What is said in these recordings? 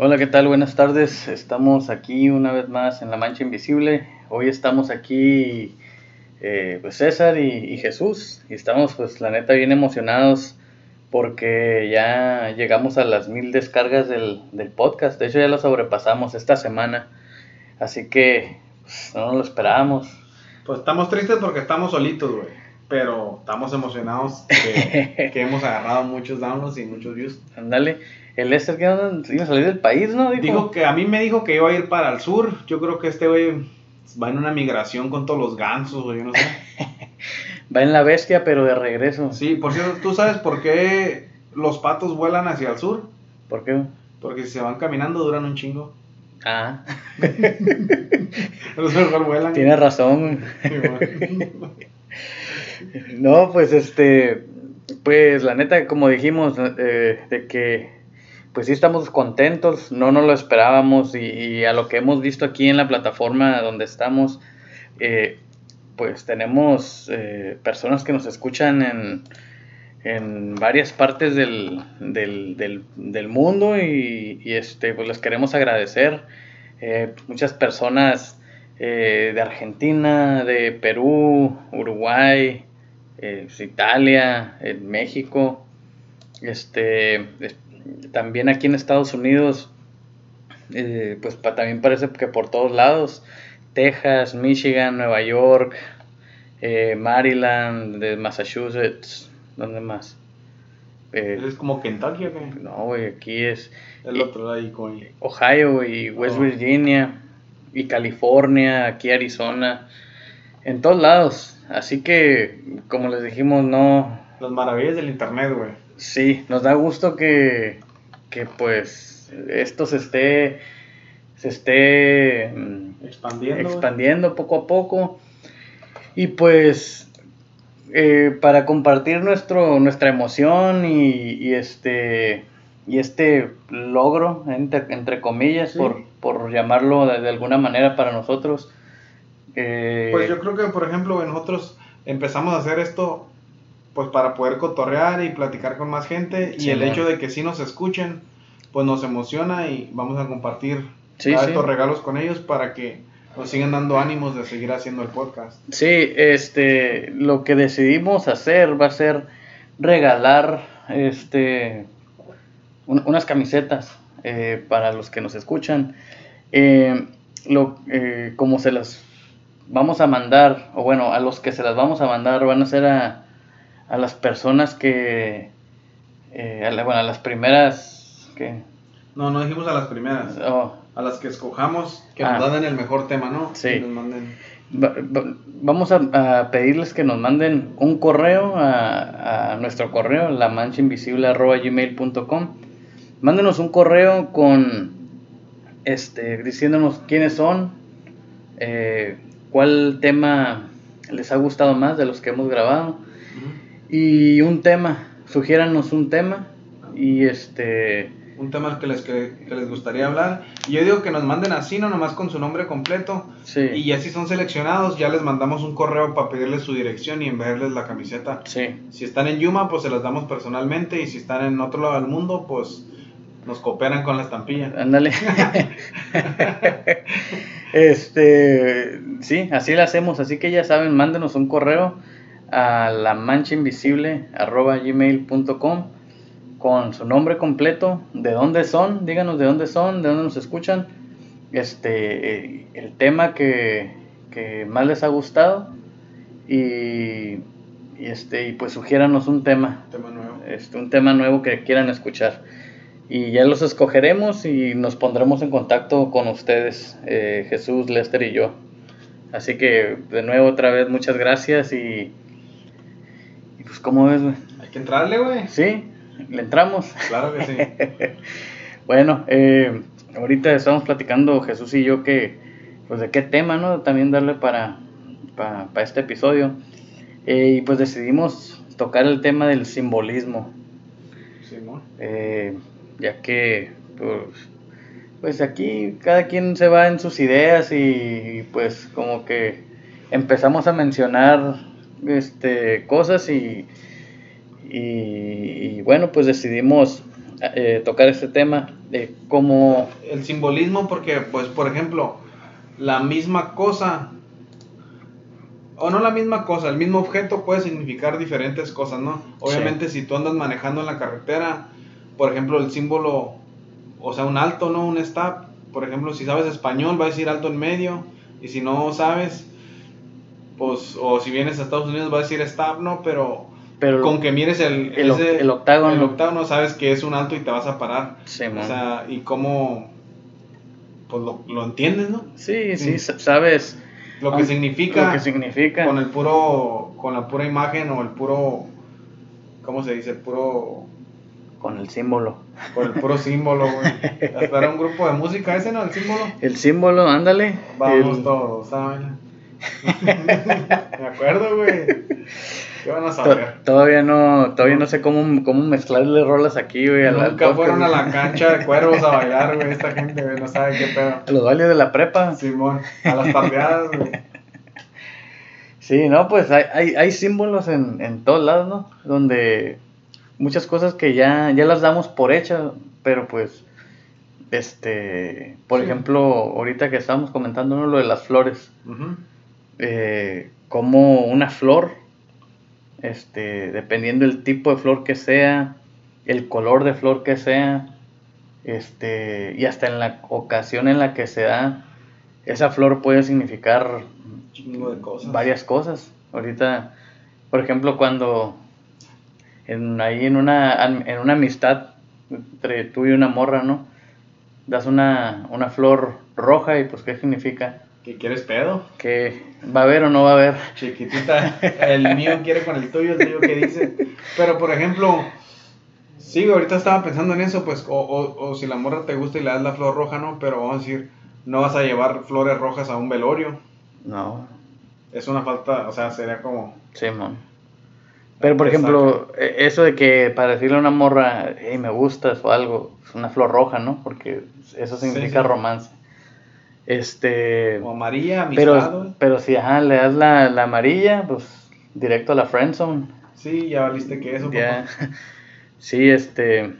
Hola, ¿qué tal? Buenas tardes. Estamos aquí una vez más en La Mancha Invisible. Hoy estamos aquí, eh, pues César y, Jesús, y estamos, pues la neta, bien emocionados porque ya llegamos a las mil descargas del, podcast. De hecho, ya lo sobrepasamos esta semana. Así que pues, no lo esperábamos. Pues estamos tristes porque estamos solitos, güey. Pero estamos emocionados que, que hemos agarrado muchos downloads y muchos views. Ándale. El Lester que iba a salir del país, ¿no? Dijo. que a mí me dijo que iba a ir para el sur. Yo creo que este güey va en una migración con todos los gansos, o yo no sé. va en la bestia, pero de regreso. Sí, por cierto, ¿tú sabes por qué los patos vuelan hacia el sur? ¿Por qué? Porque si se van caminando duran un chingo. Ah. los mejor vuelan. Tienes razón. no, pues este, pues la neta, como dijimos, eh, de que pues sí estamos contentos, no nos lo esperábamos y, a lo que hemos visto aquí en la plataforma donde estamos, eh, pues tenemos eh, personas que nos escuchan en, en varias partes del, mundo y, este, pues les queremos agradecer. Eh, muchas personas de Argentina, de Perú, Uruguay, Italia, México, este, también aquí en Estados Unidos, eh, pues también parece que por todos lados, Texas, Michigan, Nueva York, eh, Maryland, de Massachusetts, ¿dónde más? Eh, ¿Es como Kentucky o No, güey, aquí es... El otro ahí Ohio y West oh. Virginia y California, aquí Arizona, en todos lados. Así que, como les dijimos, no... Las maravillas del internet, güey. Sí, nos da gusto que, pues esto se esté, se esté mm, expandiendo, expandiendo poco a poco. Y pues eh, para compartir nuestro, nuestra emoción y, este y este logro, entre, comillas, por, llamarlo de, alguna manera para nosotros. Eh, pues yo creo que, por ejemplo, nosotros empezamos a hacer esto pues para poder cotorrear y platicar con más gente y el hecho de que sí nos escuchen, pues nos emociona y vamos a compartir estos regalos con ellos para que nos sigan dando ánimos de seguir haciendo el podcast. Sí, este, lo que decidimos hacer va a ser regalar, este, unas camisetas eh, para los que nos escuchan. Eh, lo, eh, como se las vamos a mandar, o bueno, a los que se las vamos a mandar van a ser a a las personas que, eh, a bueno, a las primeras que... No, no dijimos a las primeras. Oh. A las que escojamos, que nos ah. den el mejor tema, ¿no? Sí. vamos a, pedirles que nos manden un correo a, nuestro correo, la gmail.com Mándenos un correo con, este, diciéndonos quiénes son, eh, cuál tema les ha gustado más de los que hemos grabado y un tema, sugiéranos un tema y este... Un tema que les, que, les gustaría hablar. Y yo digo que nos manden así, no nomás con su nombre completo. Sí. Y ya si son seleccionados, ya les mandamos un correo para pedirles su dirección y enviarles la camiseta. Sí. Si están en Yuma, pues se las damos personalmente. Y si están en otro lado del mundo, pues nos cooperan con la estampilla. Ándale. este, sí, así lo hacemos. Así que ya saben, mándenos un correo a la mancha invisible gmail.com con su nombre completo, de dónde son, díganos de dónde son, de dónde nos escuchan, este, el tema que, que más les ha gustado y, este, y pues sugiéranos un tema, Este, un tema nuevo que quieran escuchar. Y ya los escogeremos y nos pondremos en contacto con ustedes, eh, Jesús, Lester y yo. Así que de nuevo otra vez muchas gracias y pues, ¿cómo ves, güey? Hay que entrarle, güey. Sí, le entramos. Claro que sí. bueno, eh, ahorita estamos platicando Jesús y yo que, pues, de qué tema, ¿no? También darle para, para, este episodio. Eh, y pues decidimos tocar el tema del simbolismo. Simón. Eh, ya que, pues, pues aquí cada quien se va en sus ideas y pues como que empezamos a mencionar este, cosas y, y, bueno, pues decidimos eh, tocar este tema de cómo... El simbolismo, porque, pues, por ejemplo, la misma cosa, o no la misma cosa, el mismo objeto puede significar diferentes cosas, ¿no? Obviamente, si tú andas manejando en la carretera, por ejemplo, el símbolo, o sea, un alto, ¿no? Un stop, por ejemplo, si sabes español, va a decir alto en medio, y si no sabes, pues, o si vienes a Estados Unidos, va a decir stop, ¿no? Pero pero con que mires el, el, el octágono. El octágono sabes que es un alto y te vas a parar. Sí, o sea, y cómo pues lo, lo entiendes, ¿no? Sí, sí, sabes lo que significa lo que significa con el puro con la pura imagen o el puro ¿cómo se dice? El puro con el símbolo. Con el puro símbolo, güey. Hasta era un grupo de música ese, ¿no? El símbolo. El símbolo, ándale. Vamos todos, ¿saben? Me acuerdo, güey. ¿Qué van a saber? Todavía no, todavía no sé cómo, cómo mezclarle rolas aquí, güey. Nunca fueron a la cancha de cuervos a bailar, güey. Esta gente, güey, no sabe qué pedo. A los bailes de la prepa. Simón, a las tardeadas, güey. Sí, no, pues hay, hay, hay símbolos en, en todos lados, ¿no? Donde muchas cosas que ya, ya las damos por hechas, pero pues, este, por ejemplo, ahorita que estábamos comentando ¿no? lo de las flores, eh, como una flor este, dependiendo del tipo de flor que sea, el color de flor que sea, este, y hasta en la ocasión en la que se da, esa flor puede significar varias cosas. Ahorita, por ejemplo, cuando en, ahí en una, en una amistad entre tú y una morra, ¿no? Das una, una flor roja y pues ¿qué significa? ¿Que quieres pedo? Que va a haber o no va a haber. Chiquitita, el mío quiere con el tuyo, el tuyo que dice. Pero por ejemplo, sí, ahorita estaba pensando en eso, pues, o, o, si la morra te gusta y le das la flor roja, ¿no? Pero vamos a decir, no vas a llevar flores rojas a un velorio. No. Es una falta, o sea, sería como... Sí, man. Pero por ejemplo, e, eso de que para decirle a una morra, hey, me gustas o algo, es una flor roja, ¿no? Porque eso significa romance. Este. O amarilla, amistad. Pero, pero si ajá, le das la, la amarilla, pues directo a la friendzone. Sí, ya valiste que eso, ya. Sí, este.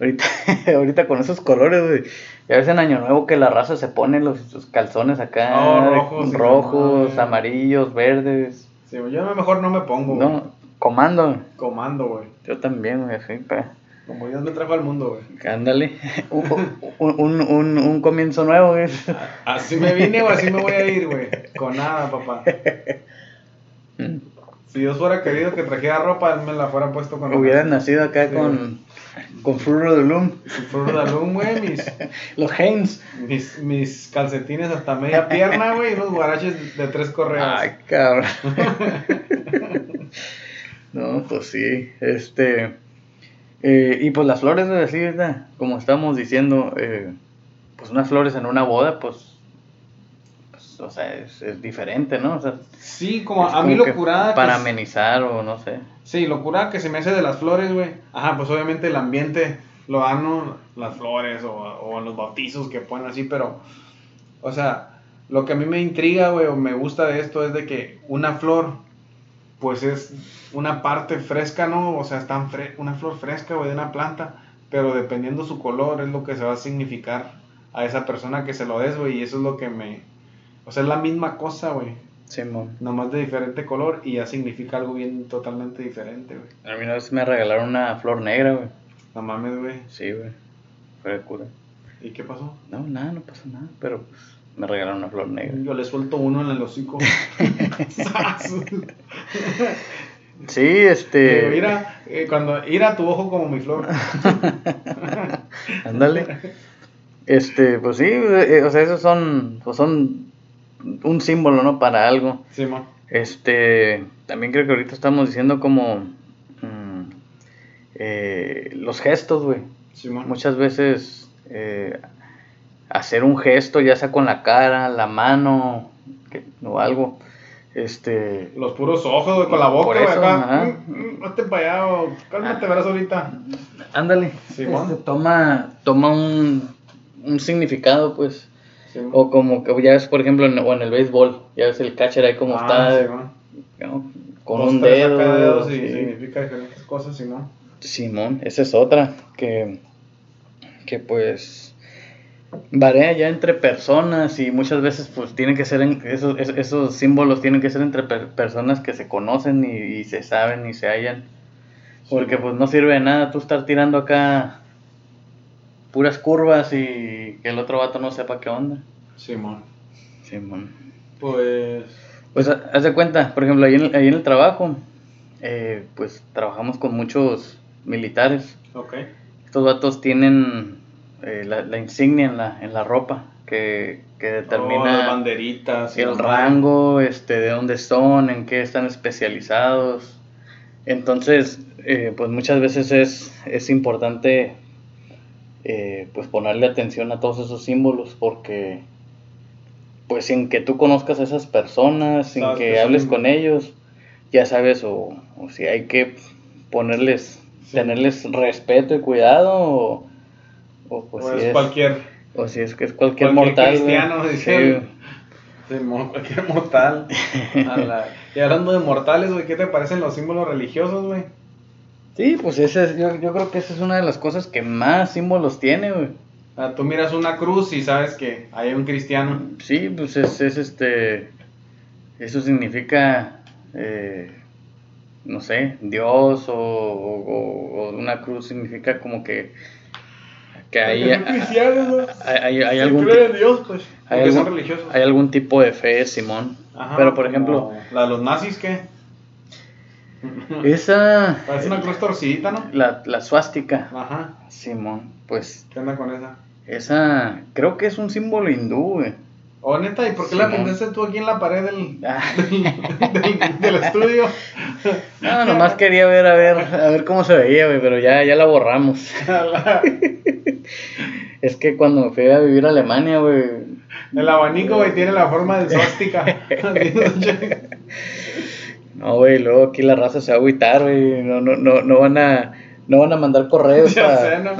Ahorita, ahorita con esos colores, güey. Ya ves en Año Nuevo que la raza se pone los, calzones acá. Oh, rojos. Rojos, amarillos, verdes. Sí, yo mejor no me pongo, No, comando. Comando, güey. Yo también, güey, así, pa. Como Dios me trajo al mundo, güey. Ándale. un, un, un, un, comienzo nuevo, güey. Así me vine o así me voy a ir, güey. Con nada, papá. Si Dios fuera querido que trajera ropa, él me la fuera puesto con Hubiera nacido acá con, con Fruto de Loom. Fruto de Loom, güey. Mis, Los Hanes. Mis, mis calcetines hasta media pierna, güey. Y unos guaraches de tres correas. Ay, cabrón. no, pues sí. Este. Eh, y pues las flores, de decir, como estamos diciendo, eh, pues unas flores en una boda, pues, pues o sea, es, diferente, ¿no? O sea, sí, como a mí lo curada. Para amenizar o no sé. Sí, lo curada que se me hace de las flores, güey. Ajá, pues obviamente el ambiente lo dan las flores o, o los bautizos que ponen así, pero, o sea, lo que a mí me intriga, güey, o me gusta de esto es de que una flor pues es una parte fresca, ¿no? O sea, es una flor fresca, güey, de una planta, pero dependiendo su color es lo que se va a significar a esa persona que se lo des, güey, y eso es lo que me... O sea, es la misma cosa, güey. Sí, mo. Nomás de diferente color y ya significa algo bien totalmente diferente, güey. A mí una vez me regalaron una flor negra, güey. No mames, güey. Sí, güey. Fue de cura. ¿Y qué pasó? No, nada, no pasó nada, pero pues me regalaron una flor negra. Yo le suelto uno en el hocico. sí, este. mira, eh, cuando ira tu ojo como mi flor. Ándale. este, pues sí, eh, o sea, esos son, pues son un símbolo, ¿no? Para algo. Sí, ma. Este, también creo que ahorita estamos diciendo como mm, eh, los gestos, güey. Sí. Muchas veces eh, hacer un gesto, ya sea con la cara, la mano o algo. Este, los puros ojos, con la boca, güey, acá. Hazte para allá, cálmate, ah. verás ahorita. Ándale. Sí, este, toma, toma un, un significado, pues. o como que ya ves, por ejemplo, en, o en el béisbol, ya ves el catcher ahí como ah, está. con un dedo. sí. significa diferentes cosas, si no. Simón, esa es otra, que, que pues varía ya entre personas y muchas veces pues tienen que ser, esos, esos símbolos tienen que ser entre personas que se conocen y, se saben y se hallan. Porque pues no sirve de nada tú estar tirando acá puras curvas y que el otro vato no sepa qué onda. Simón. Simón. Pues... Pues haz de cuenta, por ejemplo, ahí en, ahí en el trabajo, eh, pues trabajamos con muchos militares. Ok. Estos vatos tienen eh, la, insignia en la, en la ropa que, determina oh, banderitas el rango, este, de dónde son, en qué están especializados. Entonces, eh, pues muchas veces es, es importante eh, pues ponerle atención a todos esos símbolos porque pues sin que tú conozcas a esas personas, sin que hables con ellos, ya sabes o, si hay que ponerles, tenerles respeto y cuidado o, o si es cualquier o si es que es cualquier, mortal cristiano dice cualquier mortal y hablando de mortales güey qué te parecen los símbolos religiosos güey Sí, pues ese yo, yo creo que esa es una de las cosas que más símbolos tiene, güey. Ah, tú miras una cruz y sabes que hay un cristiano. Sí, pues es, es este. Eso significa. Eh, no sé, Dios o, o, una cruz significa como que. Que hay, hay, hay, hay, algún. Dios, pues. Hay algún, hay algún tipo de fe, Simón. Pero por ejemplo. ¿La de los nazis qué? Esa. Parece una cruz torcida, ¿no? La, la suástica. Ajá. Simón, pues. ¿Qué onda con esa? Esa. Creo que es un símbolo hindú, güey. Oh, neta, ¿y por qué la pintaste tú aquí en la pared del, ah. del, estudio? No, nomás quería ver a ver, a ver cómo se veía, güey, pero ya, ya la borramos. es que cuando me fui a vivir a Alemania, güey. El abanico, güey, tiene la forma de suástica. No, güey, luego aquí la raza se va a agüitar, güey. No, no, no, no van a. No van a mandar correos. Ya sé, ¿no?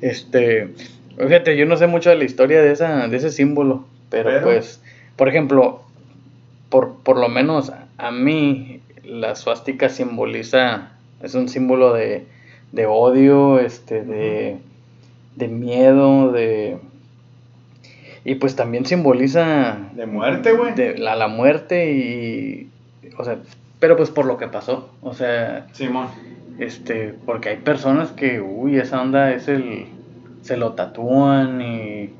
este. Fíjate, yo no sé mucho de la historia de, esa, de ese símbolo. Pero, pues, por ejemplo, por, por lo menos a mí, la suástica simboliza. Es un símbolo de, de odio, este, de, de miedo, de y pues también simboliza... De muerte, güey. De la, la muerte y... O sea, pero pues por lo que pasó. O sea... Simón. Este, porque hay personas que, uy, esa onda es el... Se lo tatúan y...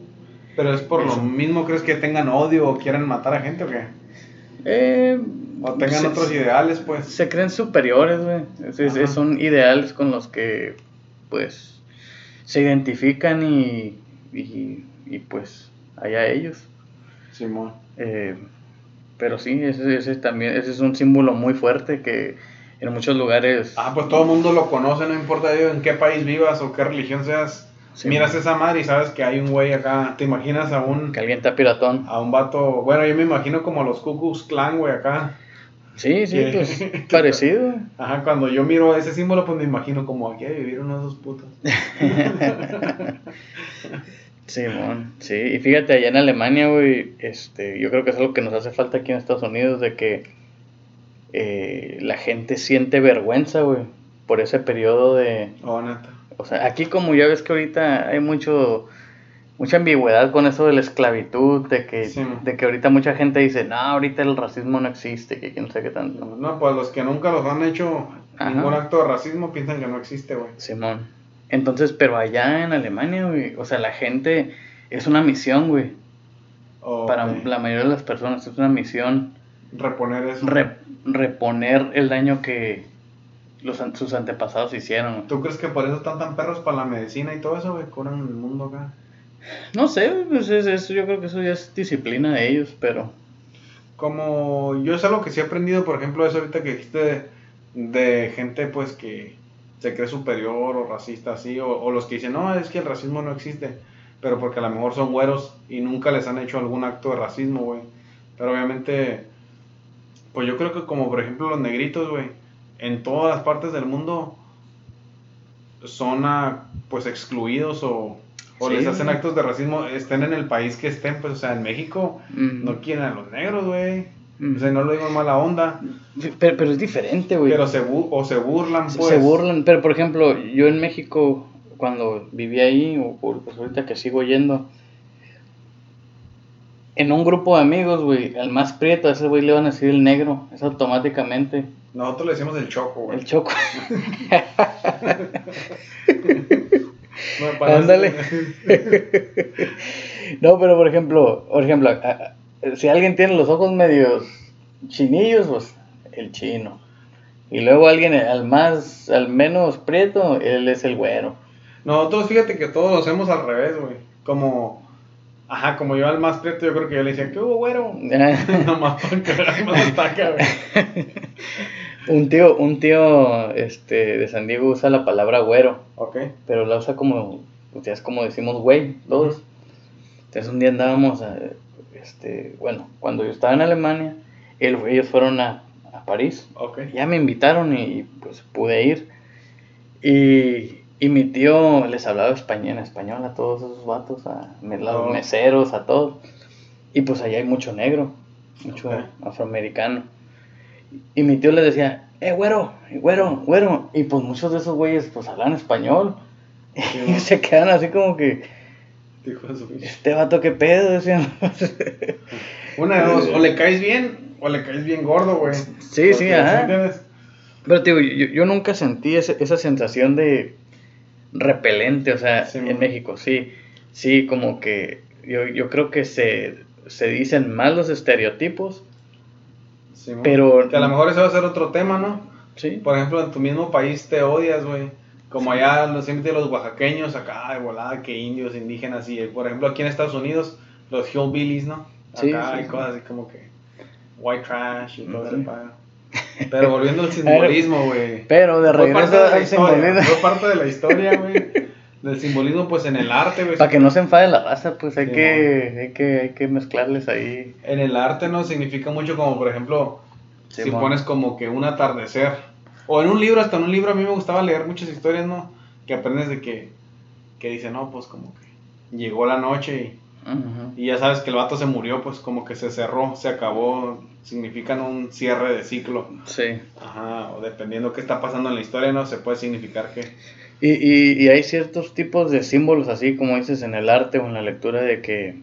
Pero es por lo mismo, ¿crees que tengan odio o quieran matar a gente o qué? Eh, o tengan otros ideales, pues. Se creen superiores, güey. son ideales con los que, pues, se identifican y, y, y pues, allá ellos. Simón. Eh, pero sí, ese, ese, también ese es un símbolo muy fuerte que en muchos lugares... Ah, pues todo el mundo lo conoce, no importa en qué país vivas o qué religión seas. Miras esa madre y sabes que hay un güey acá. ¿Te imaginas a un... Que alguien está piratón. A un vato... Bueno, yo me imagino como a los Cucus Clan, güey, acá. Sí, sí, pues parecido. Ajá, cuando yo miro ese símbolo, pues me imagino como aquí unos dos putos. Simón, sí, y fíjate, allá en Alemania, güey, este, yo creo que es algo que nos hace falta aquí en Estados Unidos, de que eh, la gente siente vergüenza, güey, por ese periodo de... Oh, neta. O sea, aquí como ya ves que ahorita hay mucho mucha ambigüedad con eso de la esclavitud, de que, de que ahorita mucha gente dice, no, ahorita el racismo no existe, que quién sé qué tanto. No, pues los que nunca los han hecho ningún acto de racismo piensan que no existe, güey. Simón. Entonces, pero allá en Alemania, güey, o sea, la gente es una misión, güey. Para la mayoría de las personas es una misión. Reponer eso. reponer el daño que los, sus antepasados hicieron. ¿Tú crees que por eso están tan perros para la medicina y todo eso, güey? Curan el mundo acá. No sé, pues eso, yo creo que eso ya es disciplina de ellos, pero... Como yo es algo que sí he aprendido, por ejemplo, eso ahorita que dijiste de gente pues que se cree superior o racista así, o, los que dicen, no, es que el racismo no existe, pero porque a lo mejor son güeros y nunca les han hecho algún acto de racismo, güey. Pero obviamente, pues yo creo que como por ejemplo los negritos, güey, en todas las partes del mundo son pues excluidos o, o les hacen actos de racismo, estén en el país que estén, pues o sea, en México no quieren a los negros, güey. O sea, no lo digo en mala onda. Pero, pero es diferente, güey. Pero se, o se burlan, pues. Se burlan, pero por ejemplo, yo en México, cuando viví ahí, o pues ahorita que sigo yendo, en un grupo de amigos, güey, al más prieto, a ese güey le van a decir el negro, es automáticamente. Nosotros le decimos el choco, güey. El choco. Ándale. no, pero por ejemplo, por ejemplo, si alguien tiene los ojos medios chinillos, pues el chino. Y luego alguien al más, al menos prieto, él es el güero. Nosotros fíjate que todos lo hacemos al revés, güey. Como, ajá, como yo al más prieto, yo creo que yo le decía, ¿qué hubo, güero? Nomás para güey. Un tío, un tío este, de San Diego usa la palabra güero. Ok. Pero la usa como, o es como decimos güey, todos. Entonces un día andábamos, a, este, bueno, cuando yo estaba en Alemania, ellos fueron a, a París. Okay. Ya me invitaron y pues pude ir. Y, y mi tío les hablaba español, en español a todos esos vatos, a los oh. meseros, a todos. Y pues allá hay mucho negro, mucho afroamericano. Y mi tío les decía, eh, güero, güero, güero. Y pues muchos de esos güeyes pues hablan español. y se quedan así como que... Este vato qué pedo, decían. Una de dos, o le caes bien o le caes bien gordo, güey. Sí, sí, ajá. Pero tío, yo, yo nunca sentí esa sensación de repelente, o sea, en México, sí. Sí, como que yo, yo creo que se, se dicen mal los estereotipos pero... Que a lo mejor ese va a ser otro tema, ¿no? Sí. Por ejemplo, en tu mismo país te odias, güey. Como allá los, siempre los oaxaqueños, acá de volada, que indios, indígenas, y por ejemplo aquí en Estados Unidos, los hillbillies, ¿no? Acá hay cosas así como que white trash y todo eso. Pero volviendo al simbolismo, güey. Pero de regreso al simbolismo. Fue parte de la historia, güey. Del simbolismo, pues en el arte, güey. Para que no se enfade la raza, pues hay, que, hay, que, hay que mezclarles ahí. En el arte, ¿no? Significa mucho como, por ejemplo, si pones como que un atardecer. O en un libro, hasta en un libro a mí me gustaba leer muchas historias, ¿no? Que aprendes de que, que dice, no, pues como que llegó la noche y, y ya sabes que el vato se murió, pues como que se cerró, se acabó, significan un cierre de ciclo. Sí. Ajá, o dependiendo qué está pasando en la historia, ¿no? Se puede significar que y, y, y, hay ciertos tipos de símbolos, así como dices en el arte o en la lectura, de que,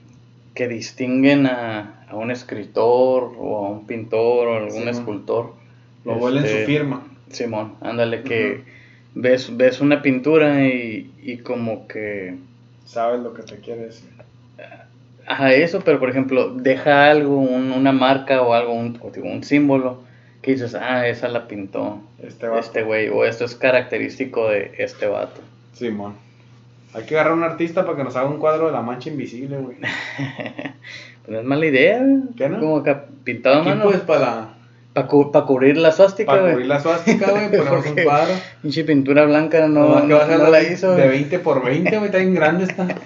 que distinguen a, a un escritor o a un pintor o a algún escultor. Lo vuelven su este, firma. Simón, ándale, que ves, ves una pintura y, y como que... Sabes lo que te quiere decir. Ajá, eso, pero por ejemplo, deja algo, una marca o algo, un, un símbolo que dices, ah, esa la pintó este, este güey, o esto es característico de este vato. Simón. Hay que agarrar un artista para que nos haga un cuadro de la mancha invisible, güey. pues no es mala idea, güey. ¿Qué no? Como que pintado a mano. pues para... Para cubrir la suástica, güey. Para cubrir la suástica, güey, ponemos un cuadro. Pinche pintura blanca no, no, no la hizo. De 20 por 20, güey, está bien grande esta.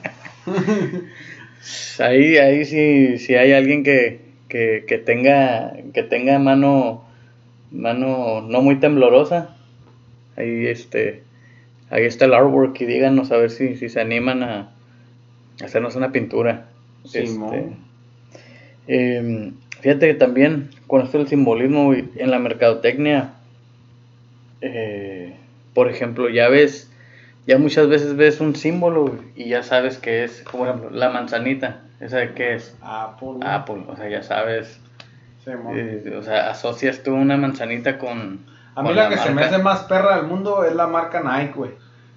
ahí, ahí sí, sí hay alguien que, que, que tenga, que tenga mano mano no muy temblorosa. Ahí este ahí está el artwork y díganos a ver si, si se animan a hacernos una pintura. este, em, fíjate que también con esto del simbolismo en la mercadotecnia, eh, por ejemplo, ya ves, ya muchas veces ves un símbolo y ya sabes que es, como por ejemplo, la manzanita, ¿esa de qué es? Apple. Apple, o sea, ya sabes eh, o sea, asocias tú una manzanita con. A mí la, que se me hace más perra del mundo es la marca Nike, güey.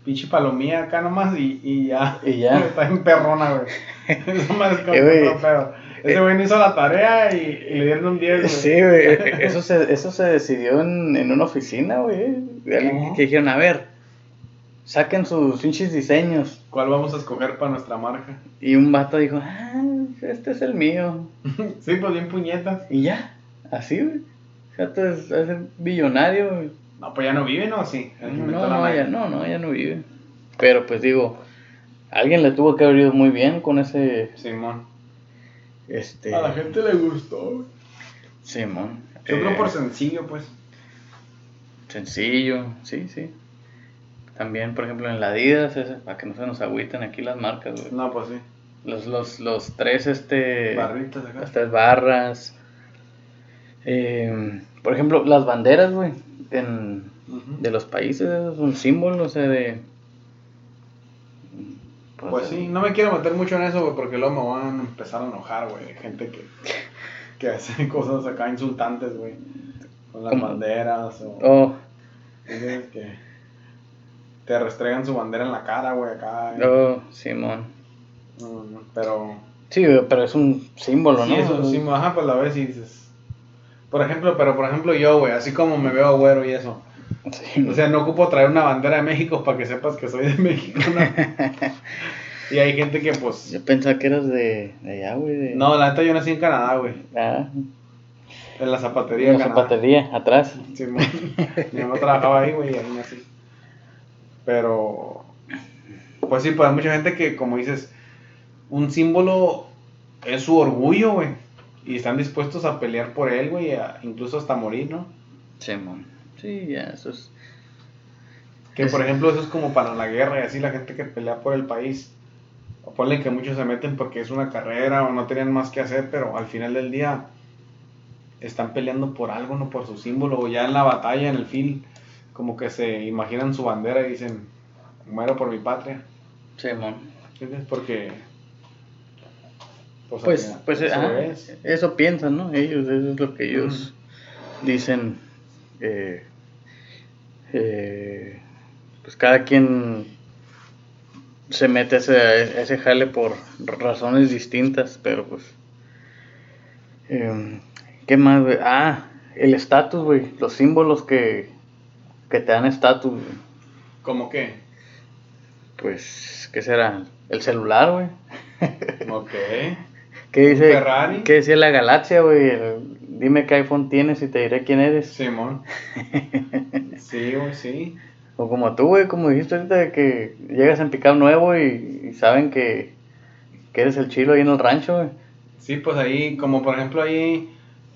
Pinche palomía acá nomás y, y ya. Y ya. Está en perrona, güey. Eso me eh, pedo. Ese güey no hizo la tarea y, le dieron un 10, güey. Sí, güey. Eso se, eso se decidió en, en una oficina, güey. Que dijeron, a ver, saquen sus pinches diseños. ¿Cuál vamos a escoger para nuestra marca? Y un vato dijo, ah, este es el mío. sí, pues bien puñetas. Y ya, así, güey. O es, es billonario, güey. No, pues ya no vive, ¿no? Sí. No, no, ya, no, no, ya no vive. Pero pues digo, alguien le tuvo que haber ido muy bien con ese... Simón. Este... A la gente le gustó. Simón. Yo creo por eh, sencillo, pues. Sencillo, sí, sí. También, por ejemplo, en la Adidas, para que no se nos agüiten aquí las marcas, güey. No, pues sí. Los, los, los tres, este... Barritas acá. Las tres barras. Eh, por ejemplo, las banderas, güey, de los países, es un símbolo, o sea, de... Pues, pues sí, no me quiero meter mucho en eso, güey, porque luego me van a empezar a enojar, güey, gente que, que hace cosas acá insultantes, güey, con las banderas o... Oh. Que te restregan su bandera en la cara, güey, acá. Oh, Simón. pero... Sí, pero es un símbolo, ¿no? Sí, es un símbolo, ajá, pues la ves y dices... Por ejemplo, pero por ejemplo yo, güey, así como me veo güero y eso. O sea, no ocupo traer una bandera de México para que sepas que soy de México, ¿no? y hay gente que, pues... Yo pensaba que eras de, de allá, güey. No, la neta yo nací en Canadá, güey. Ah. En la zapatería. En la zapatería, atrás. Sí, mi mamá trabajaba ahí, güey, y ahí nací. Pero, pues sí, pues hay mucha gente que, como dices, un símbolo es su orgullo, güey. Y están dispuestos a pelear por él, güey, incluso hasta morir, ¿no? Sí, Sí, ya, eso es. Que por ejemplo, eso es como para la guerra y así la gente que pelea por el país. O ponle que muchos se meten porque es una carrera o no tenían más que hacer, pero al final del día están peleando por algo, no por su símbolo. O ya en la batalla, en el film, como que se imaginan su bandera y dicen, muero por mi patria. Sí, man. Porque... Pues, pues, pues eso, piensan, ¿no? Ellos, eso es lo que ellos dicen. Eh, eh, pues cada quien se mete a ese, ese jale por razones distintas, pero pues... Eh, ¿Qué más, Ah, el estatus, güey. Los símbolos que, que te dan estatus, ¿Cómo qué? Pues, ¿qué será? El celular, güey. Ok. ¿Qué dice? Ferrari? ¿Qué decía la galaxia, güey? Dime qué iPhone tienes y te diré quién eres. Simón. sí, güey, sí. O como tú, güey, como dijiste ahorita, de que llegas en picado nuevo y, saben que, que, eres el chilo ahí en el rancho, güey. Sí, pues ahí, como por ejemplo ahí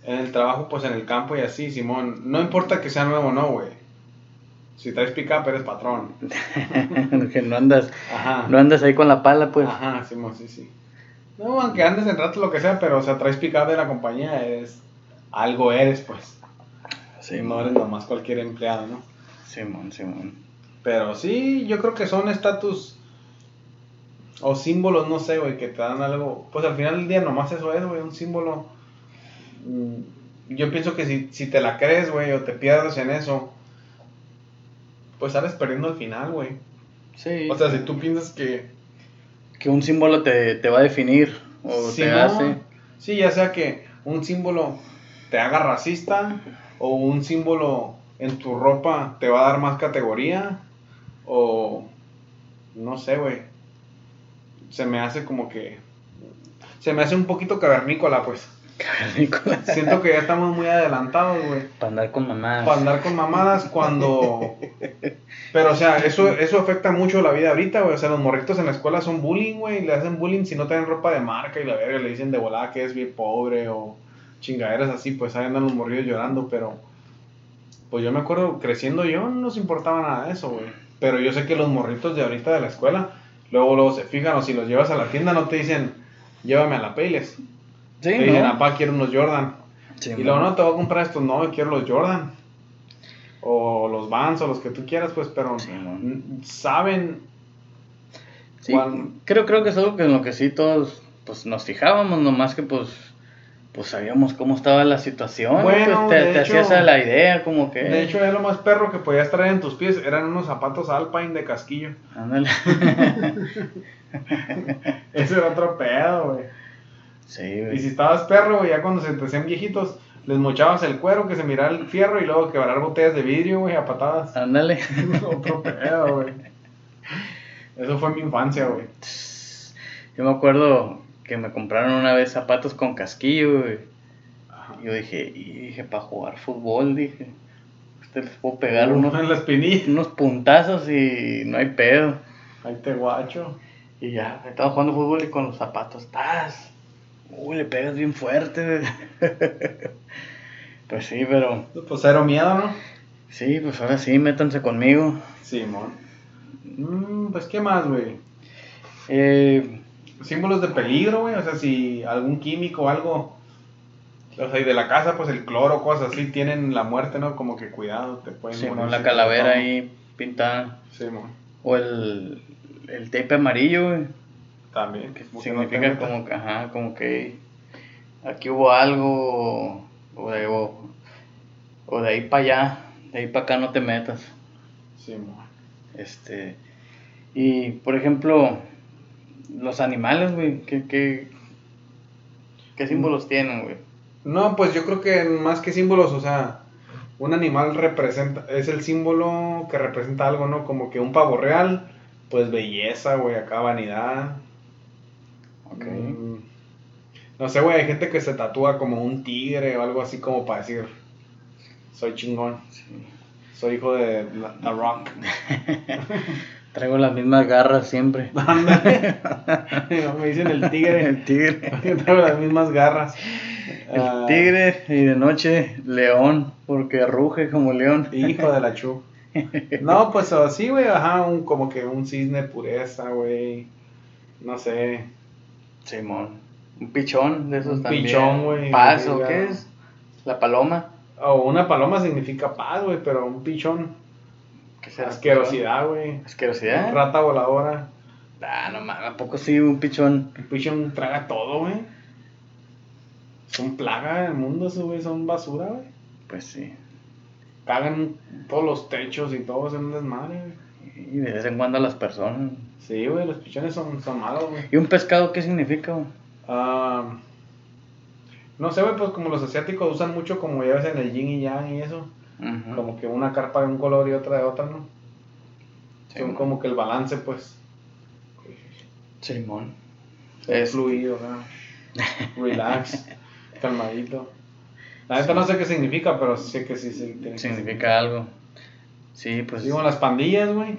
en el trabajo, pues en el campo y así, Simón. No importa que sea nuevo o no, güey. Si traes pick-up, eres patrón. que no andas, no andas ahí con la pala, pues. Ajá, Simón, sí, sí. No, aunque andes en rato lo que sea, pero o sea, traes pick-up de la compañía, eres, algo eres, pues. Sí, no eres nomás cualquier empleado, ¿no? Simón, Simón. Pero sí, yo creo que son estatus o símbolos, no sé, güey, que te dan algo. Pues al final del día nomás eso es, güey, un símbolo. Mm, yo pienso que si, si te la crees, güey, o te pierdes en eso, pues sales perdiendo al final, güey. Sí. O sea, si tú piensas que... Que un símbolo te, va a definir o te hace... Sí, ya sea que un símbolo te haga racista o un símbolo en tu ropa te va a dar más categoría o no sé, güey. Se me hace como que se me hace un poquito cavernícola, pues. Siento que ya estamos muy adelantados, güey. Para andar con mamadas. Para andar con mamadas cuando... Pero, o sea, eso, eso afecta mucho la vida ahorita, güey. O sea, los morritos en la escuela son bullying, güey. Le hacen bullying si no tienen ropa de marca y la verga le dicen de volada que es bien pobre o chingaderas así. Pues ahí andan los morridos llorando, pero... Pues yo me acuerdo, creciendo yo, no nos importaba nada de eso, güey. Pero yo sé que los morritos de ahorita de la escuela, luego, luego se fijan, o si los llevas a la tienda, no te dicen, llévame a la Payless Sí, te dicen, papá, quiero unos Jordan. y luego, no, te voy a comprar estos, no, quiero los Jordan. O los Vans o los que tú quieras, pues, pero saben. Sí, creo, creo que es algo que en lo que sí todos pues, nos fijábamos, nomás que pues pues sabíamos cómo estaba la situación. Bueno, pues, te, hacías a la idea, como que. De hecho, era lo más perro que podías traer en tus pies. Eran unos zapatos Alpine de casquillo. Ándale. Ese era otro pedo, güey. Y si estabas perro, ya cuando se te hacían viejitos, les mochabas el cuero, que se mirara el fierro y luego quebrar botellas de vidrio, güey, a patadas. Ándale. Otro pedo, güey. Eso fue mi infancia, güey. Yo me acuerdo que me compraron una vez zapatos con casquillo, güey. Yo dije, y dije, para jugar fútbol, dije. Usted les puedo pegar unos, unos puntazos y no hay pedo. Ahí te guacho. Y ya, estaba jugando fútbol y con los zapatos, ¡tas! Uy, le pegas bien fuerte. pues sí, pero. Pues cero miedo, ¿no? Sí, pues ahora sí, métanse conmigo. Sí, mm, pues, ¿qué más, güey? Eh, Símbolos de peligro, güey. O sea, si algún químico o algo O sea, y de la casa, pues el cloro, cosas así, tienen la muerte, ¿no? Como que cuidado, te pueden sí, la calavera ahí pintada. Sí, O el, el tape amarillo, güey. También. Que significa como que, ajá, como que aquí hubo algo, o de, o, de ahí para allá, de ahí para acá no te metas. Sí, Este, y por ejemplo, los animales, güey, ¿qué, qué, qué símbolos tienen, güey? No, pues yo creo que más que símbolos, o sea, un animal representa, es el símbolo que representa algo, ¿no? Como que un pavo real, pues belleza, güey, acá vanidad. Ok. Mm, no sé, güey, hay gente que se tatúa como un tigre o algo así como para decir, soy chingón. Soy hijo de The Rock. Traigo las mismas garras siempre. Me dicen el tigre. El tigre. Traigo las mismas garras. El ah. tigre y de noche león, porque ruge como león. Hijo de la chu. No, pues así, güey, ajá, un, como que un cisne pureza, güey. No sé. Simón. Un pichón de esos un también. Pichón, güey. Paz, ¿o qué es? La paloma. O una paloma significa paz, güey, pero un pichón. ¿Qué será? Asquerosidad, güey. Asquerosidad. Rata voladora. Ah, no mames, ¿a poco sí un pichón? Un pichón traga todo, güey. Son plaga del mundo, esos, güey, son basura, güey. Pues sí. Cagan todos los techos y todo, es un desmadre, güey. Y de vez en cuando a las personas. Sí, güey, los pichones son, son malos, güey. ¿Y un pescado qué significa, güey? Ah... No sé, güey, pues como los asiáticos usan mucho como llevas en el yin y yang y eso. Como que una carpa de un color y otra de otra, ¿no? Son como que el balance, pues. Simón. Es fluido, ¿no? Relax, calmadito. La neta no sé qué significa, pero sé que sí, sí significa algo. Sí, pues. Digo, las pandillas, güey.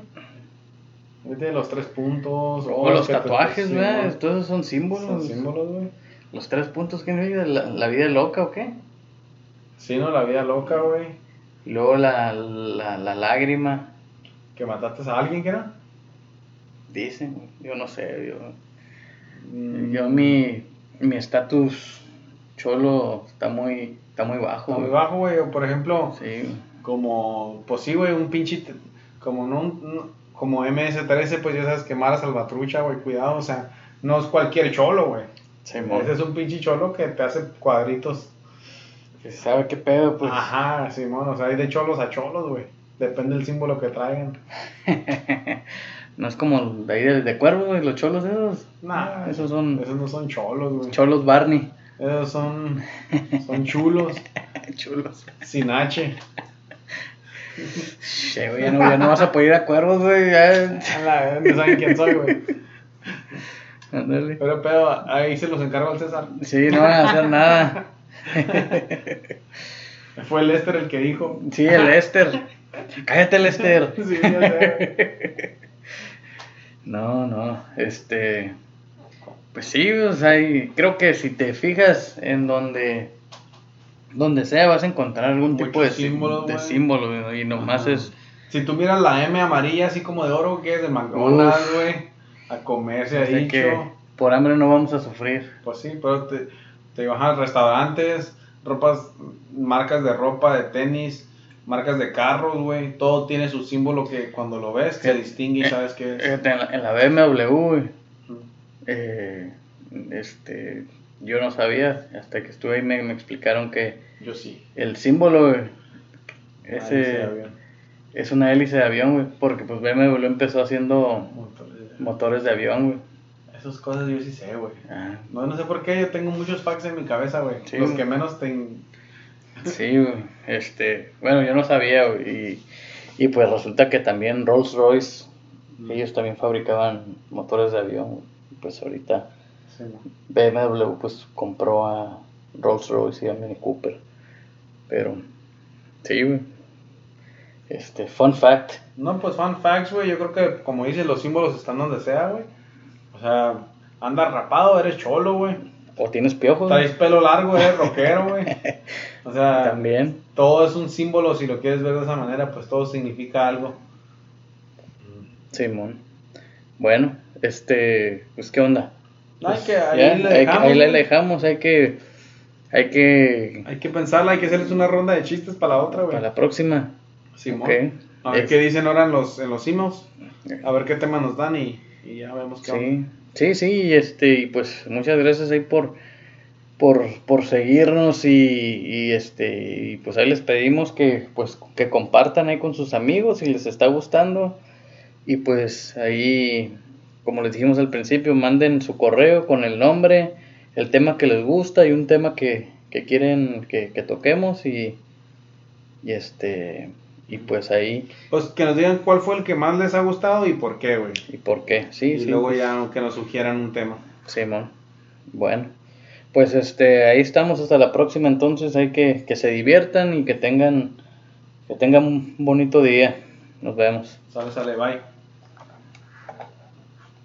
Los tres puntos. O, los tatuajes, güey. Todos son símbolos. Son símbolos, güey. ¿Los tres puntos que me ¿La, ¿La vida loca o qué? Sí, no, la vida loca, güey. Y luego la, la, la lágrima. ¿Que mataste a alguien, que no? Dicen, yo no sé, yo... Mm. Yo mi mi estatus cholo está muy está muy bajo. Está muy bajo, güey, por ejemplo, sí. como pues sí, güey, un pinche como no como MS13, pues ya sabes que Mara Salvatrucha, güey, cuidado, o sea, no es cualquier cholo, güey. Ese es un pinche cholo que te hace cuadritos. Que sabe qué pedo, pues. Ajá, Simón, o sea, hay de cholos a cholos, güey. Depende del símbolo que traigan. no es como de ahí de, de cuervo, güey, los cholos esos. Nah, esos son. Esos no son cholos, güey. Cholos Barney. Esos son. Son chulos. chulos. Sin H. Che, güey, ya no, ya no vas a poder ir a cuervos, güey. Ya. no saben quién soy, güey. Pero, pero ahí se los encargo al César. Sí, no van a hacer nada. Fue el Lester el que dijo. Sí, el Lester. Cállate, Lester. Sí, No, no, este. Pues sí, o sea, creo que si te fijas en donde. Donde sea, vas a encontrar algún tipo de símbolo. De símbolo, y nomás es. Si tú miras la M amarilla, así como de oro, que es de McDonald's, güey a comer, se ha dicho. Que por hambre no vamos a sufrir. Pues sí, pero te, te a restaurantes, ropas, marcas de ropa, de tenis, marcas de carros, güey. Todo tiene su símbolo que cuando lo ves se distingue y eh, sabes qué es. En la, BMW, eh, este, yo no sabía, hasta que estuve ahí me, me explicaron que... Yo sí. El símbolo, ese... Es una hélice de avión, güey, porque pues BMW empezó haciendo motores de avión, güey. Esas cosas yo sí sé, güey. Ah. No, no sé por qué, yo tengo muchos facts en mi cabeza, güey. Los que menos tengo. Sí, güey. Este, bueno, yo no sabía, güey. Y, pues resulta que también Rolls Royce, mm. ellos también fabricaban motores de avión, Pues ahorita BMW pues compró a Rolls Royce y a Mini Cooper. Pero, sí, güey. Este, fun fact. No, pues fun facts, güey. Yo creo que, como dices, los símbolos están donde sea, güey. O sea, andas rapado, eres cholo, güey. O tienes piojos. Traes pelo largo, eres rockero, güey. O sea, también. Todo es un símbolo, si lo quieres ver de esa manera, pues todo significa algo. Simón. Bueno, este, pues qué onda. Hay pues, que, ahí, le dejamos, ahí, le dejamos, hay que Hay que... Hay que pensarla, hay que hacerles una ronda de chistes para la otra, güey. Para la próxima. Sí, okay. A ver qué dicen ahora en los, en los emails. A ver qué tema nos dan y, ya vemos qué Sí, sí, sí, y este, y pues muchas gracias ahí por, por, por seguirnos y, y, este, y pues ahí les pedimos que, pues, que compartan ahí con sus amigos si les está gustando. Y pues ahí, como les dijimos al principio, manden su correo con el nombre, el tema que les gusta y un tema que, que quieren que, que toquemos y, y este y pues ahí. Pues que nos digan cuál fue el que más les ha gustado y por qué güey. Y por qué sí y luego ya que nos sugieran un tema. Simón. Bueno pues este ahí estamos hasta la próxima entonces hay que que se diviertan y que tengan que tengan un bonito día. Nos vemos. Sale sale bye